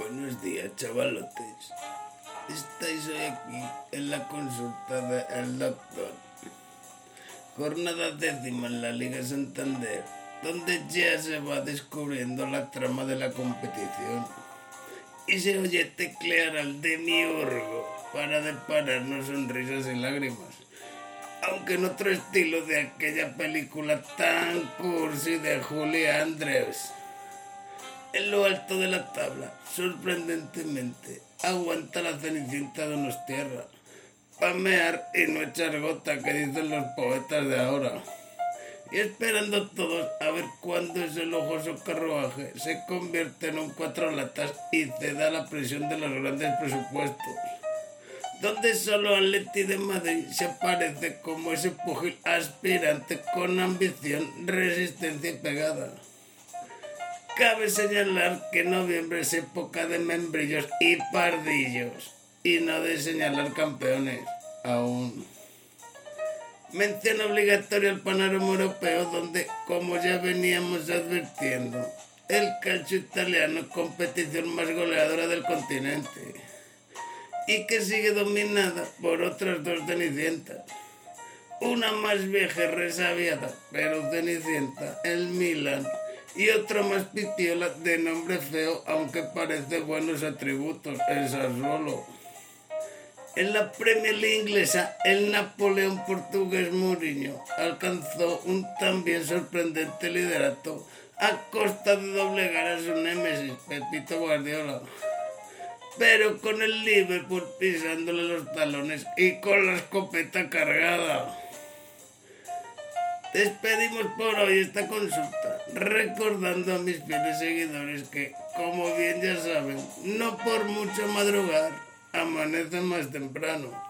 Buenos días, chavalotes. Estáis hoy aquí en la consulta del doctor. Jornada décima en la Liga Santander, donde ya se va descubriendo la trama de la competición. Y se oye teclear al demiurgo para depararnos sonrisas y lágrimas. Aunque en otro estilo de aquella película tan cursi de Julia Andrews. En lo alto de la tabla, sorprendentemente, aguanta la cenicienta de unos tierra. Pamear y no echar gota, que dicen los poetas de ahora. Y esperando todos a ver cuándo ese lujoso carruaje se convierte en un cuatro latas y ceda la presión de los grandes presupuestos. Donde solo Atleti de Madrid se aparece como ese pugil aspirante con ambición, resistencia y pegada. Cabe señalar que noviembre es época de membrillos y pardillos, y no de señalar campeones, aún. Mención obligatoria al panorama europeo, donde, como ya veníamos advirtiendo, el calcio italiano es competición más goleadora del continente, y que sigue dominada por otras dos cenicientas. Una más vieja y resabiada, pero cenicienta, el Milan, y otra más pitiola de nombre feo, aunque parece buenos atributos, el Sassuolo. En la Premier League inglesa, el Napoleón portugués Mourinho alcanzó un también sorprendente liderato a costa de doblegar a su némesis, Pepito Guardiola. Pero con el Liverpool pisándole los talones y con la escopeta cargada. Despedimos por hoy esta consulta, recordando a mis fieles seguidores que, como bien ya saben, no por mucho madrugar, amanece más temprano.